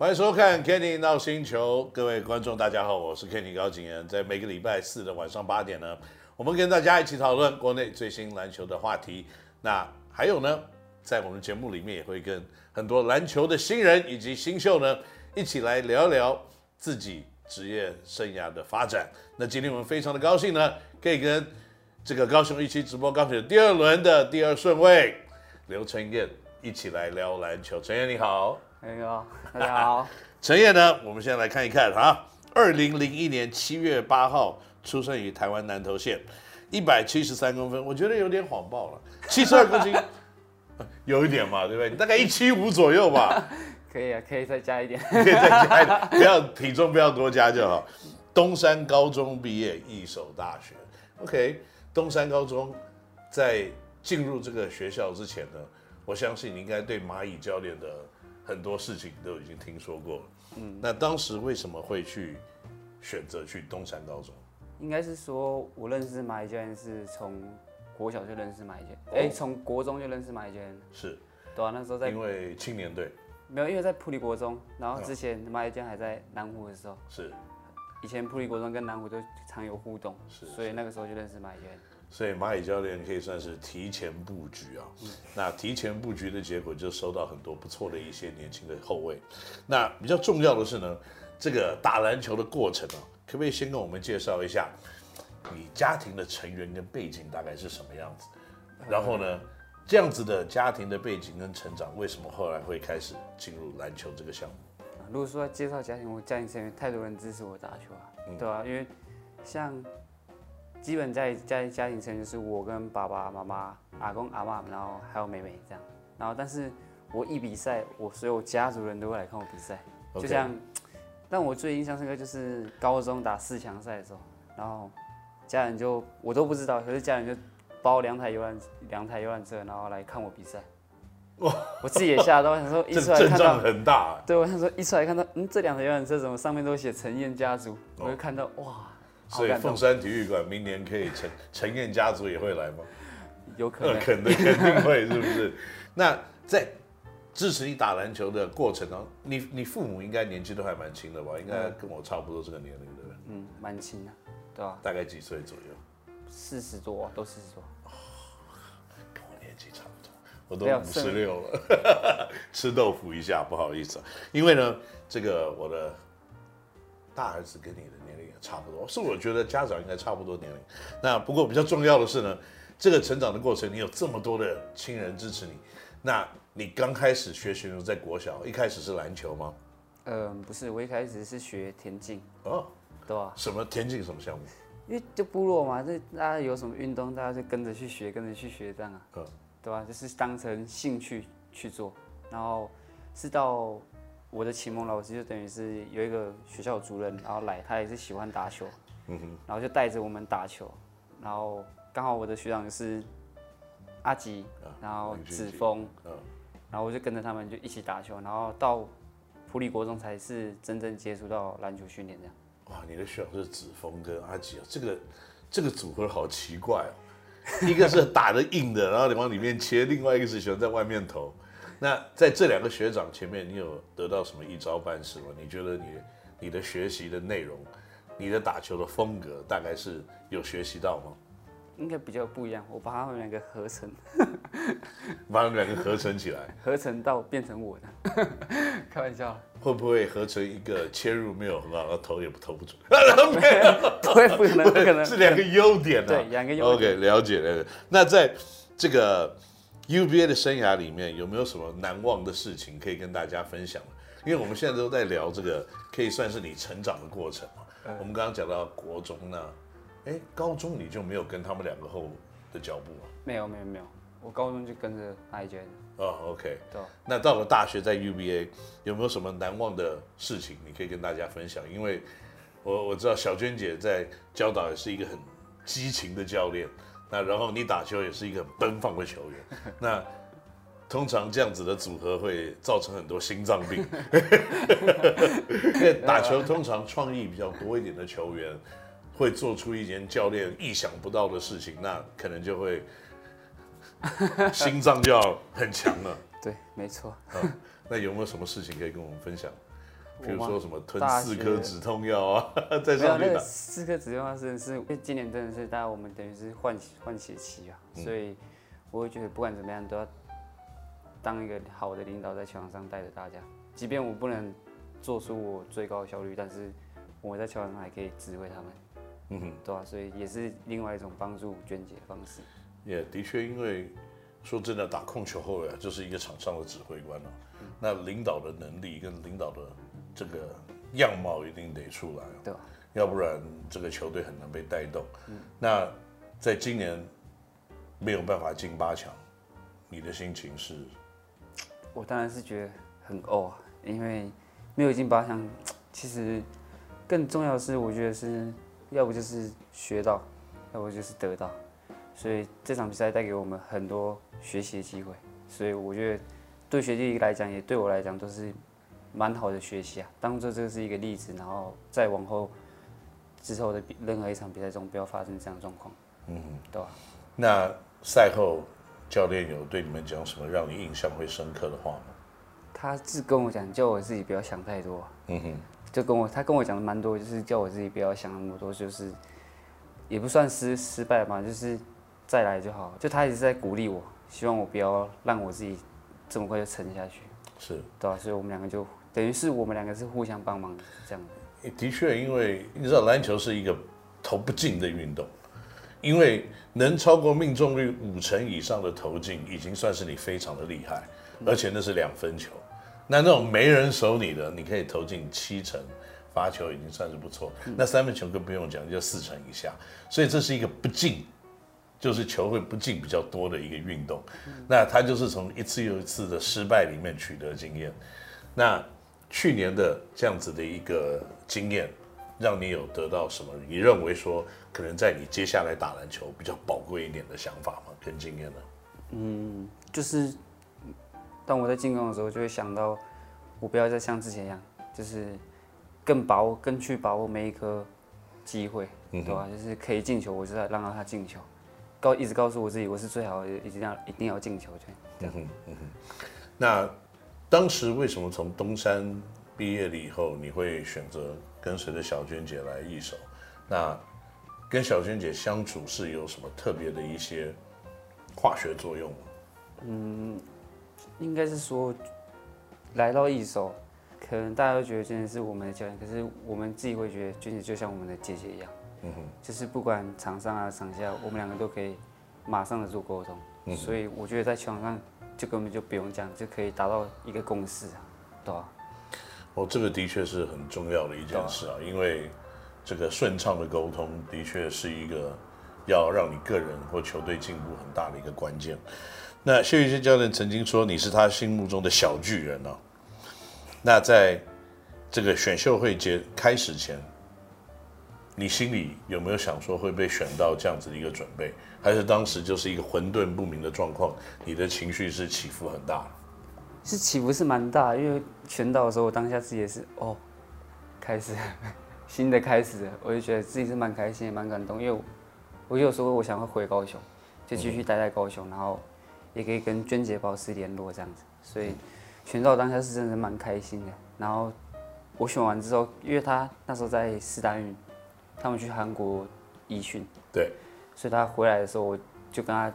欢迎收看 Kenny 闹星球，各位观众大家好，我是 Kenny 高景炎，在每个礼拜四的晚上八点呢，我们跟大家一起讨论国内最新篮球的话题。那还有呢，在我们节目里面也会跟很多篮球的新人以及新秀呢，一起来聊聊自己职业生涯的发展。那今天我们非常的高兴呢，可以跟这个高雄一期直播钢铁第二轮的第二顺位刘晨燕一起来聊篮球。晨彦你好，你好，大家好。陈烨呢，我们先来看一看哈，二零零一年七月八号出生于台湾南投县，一百七十三公分，我觉得有点谎报了，七十二公斤，有一点嘛，对不对？大概一七五左右吧。可以啊，可以再加一点，可以再加一点，不要体重不要多加就好。东山高中毕业，一所大学。OK，东山高中在进入这个学校之前呢，我相信你应该对蚂蚁教练的很多事情都已经听说过了。嗯，那当时为什么会去选择去东山高中？应该是说我认识马一娟是从国小就认识马乙教练，哎、哦，从国中就认识马一娟。是，对啊，那时候在因为青年队。没有，因为在普利国中，然后之前马乙教练还在南湖的时候。是。以前普利国中跟南湖都常有互动，是，所以那个时候就认识马乙教练。所以蚂蚁教练可以算是提前布局啊。嗯。那提前布局的结果就收到很多不错的一些年轻的后卫。那比较重要的是呢，这个打篮球的过程啊，可不可以先跟我们介绍一下你家庭的成员跟背景大概是什么样子？然后呢，这样子的家庭的背景跟成长，为什么后来会开始进入篮球这个项目？如果说要介绍家庭，我家庭成员太多人支持我打球啊，嗯、对啊，因为像基本在家家庭成员是我跟爸爸妈妈、阿公阿妈，然后还有妹妹这样。然后，但是我一比赛，我所有家族人都会来看我比赛。就像，但我最印象深刻就是高中打四强赛的时候，然后家人就我都不知道，可是家人就包两台游览两台游览车，然后来看我比赛。我自己也吓到，我想说一出来看到很大，对，我想说一出来看到，嗯，这两台游览车怎么上面都写陈燕家族？哦、我就看到哇，所以凤山体育馆明年可以陈陈燕家族也会来吗？有可能，呃、肯定肯定会，是不是？那在支持你打篮球的过程中，你你父母应该年纪都还蛮轻的吧？应该跟我差不多这个年龄，对不对？嗯，蛮轻的，对吧？大概几岁左右？四十多，都四十多。跟我年纪差不多。我都五十六了，吃豆腐一下，不好意思，因为呢，这个我的大儿子跟你的年龄也差不多，是我觉得家长应该差不多年龄。那不过比较重要的是呢，这个成长的过程，你有这么多的亲人支持你。那你刚开始学习的时候在国小，一开始是篮球吗？嗯，不是，我一开始是学田径。哦，对啊。什么田径？什么项目？因为就部落嘛，这大家有什么运动，大家就跟着去学，跟着去学这样啊。嗯。对吧？就是当成兴趣去做，然后是到我的启蒙老师，就等于是有一个学校主任，然后来，他也是喜欢打球，嗯哼，然后就带着我们打球，然后刚好我的学长是阿吉，然后子峰，然后我就跟着他们就一起打球，然后到普里国中才是真正接触到篮球训练这样。哇，你的学长是子峰跟阿吉啊，这个这个组合好奇怪哦。一个是打得硬的，然后你往里面切；另外一个是喜欢在外面投。那在这两个学长前面，你有得到什么一招半式吗？你觉得你你的学习的内容，你的打球的风格，大概是有学习到吗？应该比较不一样，我把他们两个合成，把他们两个合成起来，合成到变成我的，开玩笑。会不会合成一个切入没有很好，投也不投不准？没有，不会不能不可能，是两个优点啊。对，两个优点。OK，了解了。那在这个 UBA 的生涯里面，有没有什么难忘的事情可以跟大家分享？因为我们现在都在聊这个，可以算是你成长的过程嘛。嗯、我们刚刚讲到国中呢。哎，高中你就没有跟他们两个后的脚步吗？没有，没有，没有。我高中就跟着那一间。哦，OK。对。那到了大学，在 UBA 有没有什么难忘的事情，你可以跟大家分享？因为我我知道小娟姐在教导也是一个很激情的教练，那然后你打球也是一个很奔放的球员。那通常这样子的组合会造成很多心脏病，因为打球通常创意比较多一点的球员。会做出一件教练意想不到的事情，那可能就会 心脏就要很强了。对，没错。嗯，那有没有什么事情可以跟我们分享？比如说什么吞四颗止痛药啊，在上面打。那个四颗止痛药真的是，因为今年真的是大家我们等于是换换血期啊，嗯、所以我会觉得不管怎么样都要当一个好的领导，在球场上带着大家。即便我不能做出我最高效率，但是我在球场上还可以指挥他们。嗯哼，对啊，所以也是另外一种帮助娟姐的方式。也、yeah, 的确，因为说真的，打控球后卫就是一个场上的指挥官了、啊。嗯、那领导的能力跟领导的这个样貌一定得出来，对，要不然这个球队很难被带动。嗯、那在今年没有办法进八强，你的心情是？我当然是觉得很哦，因为没有进八强，其实更重要的是，我觉得是要不就是学到，要不就是得到。所以这场比赛带给我们很多学习的机会，所以我觉得对学弟来讲，也对我来讲都是蛮好的学习啊。当做这个是一个例子，然后再往后之后的任何一场比赛中，不要发生这样的状况。嗯，对吧？那赛后教练有对你们讲什么让你印象会深刻的话吗？他是跟我讲，叫我自己不要想太多。嗯哼，就跟我他跟我讲的蛮多，就是叫我自己不要想那么多，就是也不算失失败嘛，就是。再来就好，就他一直在鼓励我，希望我不要让我自己这么快就沉下去。是，对啊，所以我们两个就等于是我们两个是互相帮忙这样的。的确，因为你知道篮球是一个投不进的运动，因为能超过命中率五成以上的投进，已经算是你非常的厉害，而且那是两分球。那那种没人守你的，你可以投进七成罚球，已经算是不错。那三分球更不用讲，就四成以下，所以这是一个不进。就是球会不进比较多的一个运动，那他就是从一次又一次的失败里面取得经验。那去年的这样子的一个经验，让你有得到什么？你认为说可能在你接下来打篮球比较宝贵一点的想法吗？跟经验呢？嗯，就是当我在进攻的时候，就会想到我不要再像之前一样，就是更把握、更去把握每一颗机会，对吧？就是可以进球，我就在让他进球。告一直告诉我自己，我是最好的，一定要一定要进球，这样。嗯哼，嗯哼。那当时为什么从东山毕业了以后，你会选择跟随着小娟姐来一手？那跟小娟姐相处是有什么特别的一些化学作用吗？嗯，应该是说来到一手，可能大家都觉得娟姐是我们的教练，可是我们自己会觉得娟姐就像我们的姐姐一样。嗯哼，就是不管场上啊场下，我们两个都可以马上的做沟通，嗯、所以我觉得在球场上就根本就不用讲，就可以达到一个共识啊，对吧？哦，这个的确是很重要的一件事啊，因为这个顺畅的沟通的确是一个要让你个人或球队进步很大的一个关键。那谢宇轩教练曾经说你是他心目中的小巨人啊，那在这个选秀会节开始前。你心里有没有想说会被选到这样子的一个准备，还是当时就是一个混沌不明的状况？你的情绪是起伏很大，是起伏是蛮大，因为选到的时候，我当下自己也是哦，开始 新的开始，我就觉得自己是蛮开心也蛮感动，因为我，我有时候我想会回高雄，就继续待在高雄，然后也可以跟娟姐保持联络这样子，所以选到当下是真的蛮开心的。然后我选完之后，因为他那时候在四大运。他们去韩国集训，对，所以他回来的时候，我就跟他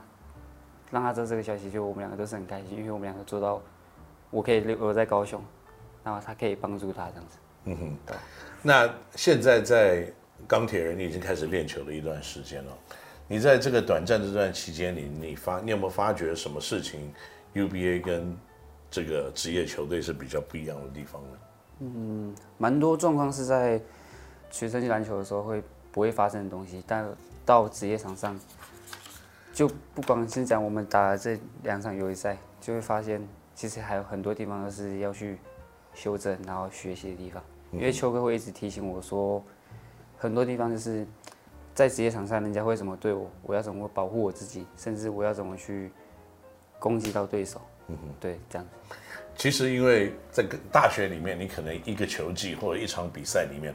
让他知道这个消息，就我们两个都是很开心，因为我们两个做到我可以留在高雄，然后他可以帮助他这样子。嗯哼，对。那现在在钢铁人，你已经开始练球了一段时间了。你在这个短暂的这段期间里，你发你有没有发觉什么事情？UBA 跟这个职业球队是比较不一样的地方呢？嗯，蛮多状况是在。学生去篮球的时候会不会发生的东西，但到职业场上，就不光是讲我们打了这两场友谊赛，就会发现其实还有很多地方都是要去修正，然后学习的地方。因为秋哥会一直提醒我说，很多地方就是在职业场上，人家会怎么对我，我要怎么保护我自己，甚至我要怎么去攻击到对手。嗯哼，对，这样子。其实因为在大学里面，你可能一个球技或者一场比赛里面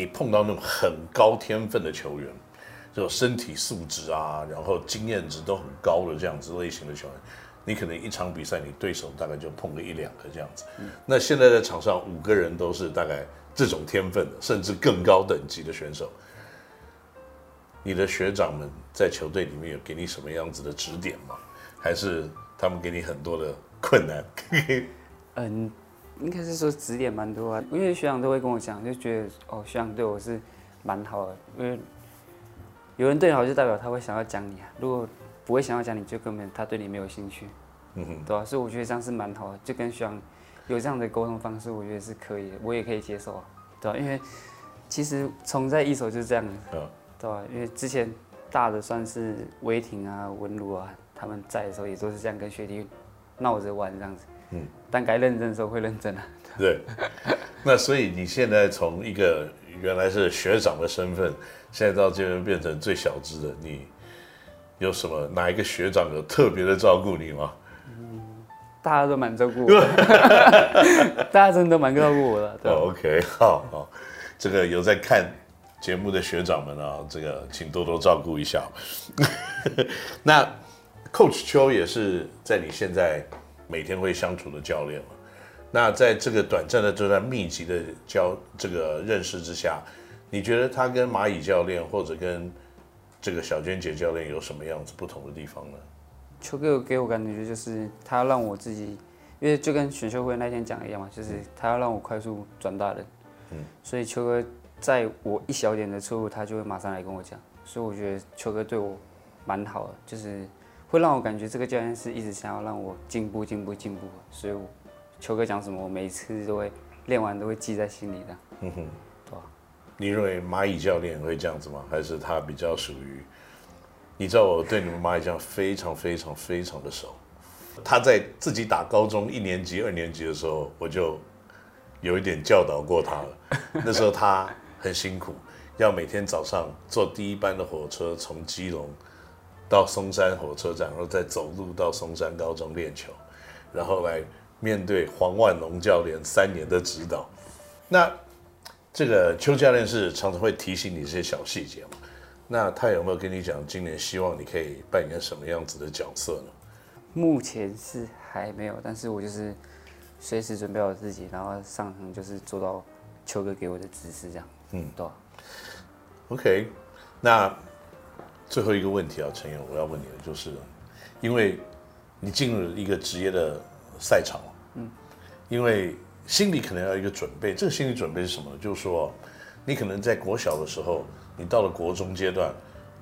你碰到那种很高天分的球员，就身体素质啊，然后经验值都很高的这样子类型的球员，你可能一场比赛你对手大概就碰个一两个这样子。那现在在场上五个人都是大概这种天分的，甚至更高等级的选手。你的学长们在球队里面有给你什么样子的指点吗？还是他们给你很多的困难？嗯，应该是说指点蛮多啊，因为学长都会跟我讲，就觉得哦，学长对我是蛮好的，因为有人对你好，就代表他会想要讲你啊。如果不会想要讲你，就根本他对你没有兴趣，嗯哼，对吧、啊？所以我觉得这样是蛮好的，就跟学长有这样的沟通方式，我觉得是可以的，我也可以接受啊，对吧、啊？因为其实从在一手就是这样的，嗯，对吧、啊？因为之前大的算是威霆啊、文儒啊，他们在的时候也都是这样跟学弟闹着玩这样子，嗯，但该认真的时候会认真啊。对，那所以你现在从一个原来是学长的身份。现在到这边变成最小资的，你有什么哪一个学长有特别的照顾你吗？嗯，大家都蛮照顾我，大家真的都蛮照顾我的。对，OK，好好，这个有在看节目的学长们啊，这个请多多照顾一下。那 Coach 邱也是在你现在每天会相处的教练嘛？那在这个短暂的这段密集的教这个认识之下。你觉得他跟蚂蚁教练或者跟这个小娟姐教练有什么样子不同的地方呢？邱哥给我感觉就是他要让我自己，因为就跟选秀会那天讲一样嘛，就是他要让我快速转大人。嗯，所以邱哥在我一小点的错误，他就会马上来跟我讲。所以我觉得邱哥对我蛮好的，就是会让我感觉这个教练是一直想要让我进步、进步、进步。所以邱哥讲什么，我每次都会练完都会记在心里的。嗯哼。你认为蚂蚁教练会这样子吗？还是他比较属于？你知道我对你们蚂蚁教练非常非常非常的熟。他在自己打高中一年级、二年级的时候，我就有一点教导过他了。那时候他很辛苦，要每天早上坐第一班的火车从基隆到松山火车站，然后再走路到松山高中练球，然后来面对黄万龙教练三年的指导。那。这个邱教练是常常会提醒你这些小细节嘛？那他有没有跟你讲，今年希望你可以扮演什么样子的角色呢？目前是还没有，但是我就是随时准备好自己，然后上场就是做到邱哥给我的指示这样。嗯，对。OK，那最后一个问题啊，陈彦，我要问你的就是，因为你进入一个职业的赛场，嗯，因为。心里可能要一个准备，这个心理准备是什么？就是说，你可能在国小的时候，你到了国中阶段，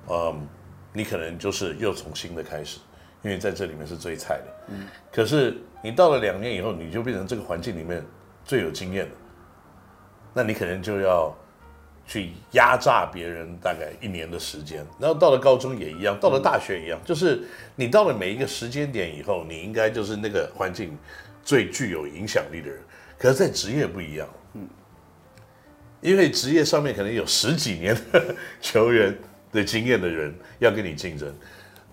嗯，你可能就是又从新的开始，因为在这里面是最菜的。嗯。可是你到了两年以后，你就变成这个环境里面最有经验的，那你可能就要去压榨别人大概一年的时间。然后到了高中也一样，到了大学一样，就是你到了每一个时间点以后，你应该就是那个环境最具有影响力的人。可是，在职业不一样，嗯，因为职业上面可能有十几年的球员的经验的人要跟你竞争，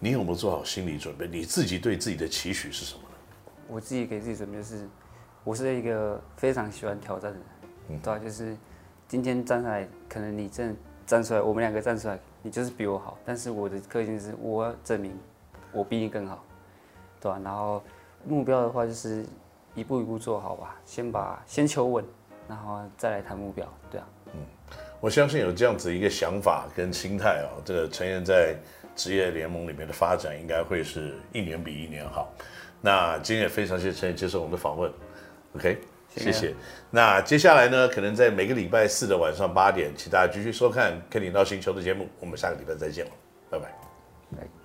你有没有做好心理准备？你自己对自己的期许是什么呢？我自己给自己准备是，我是一个非常喜欢挑战的人，嗯，对，就是今天站出来，可能你真的站出来，我们两个站出来，你就是比我好，但是我的个性是，我要证明我比你更好，对吧？然后目标的话就是。一步一步做好吧，先把先求稳，然后再来谈目标，对啊。嗯，我相信有这样子一个想法跟心态啊，这个陈彦在职业联盟里面的发展应该会是一年比一年好。那今天也非常谢谢陈彦接受我们的访问，OK，谢谢。那接下来呢，可能在每个礼拜四的晚上八点，请大家继续收看《肯尼 NOW 星球》的节目，我们下个礼拜再见了。拜拜。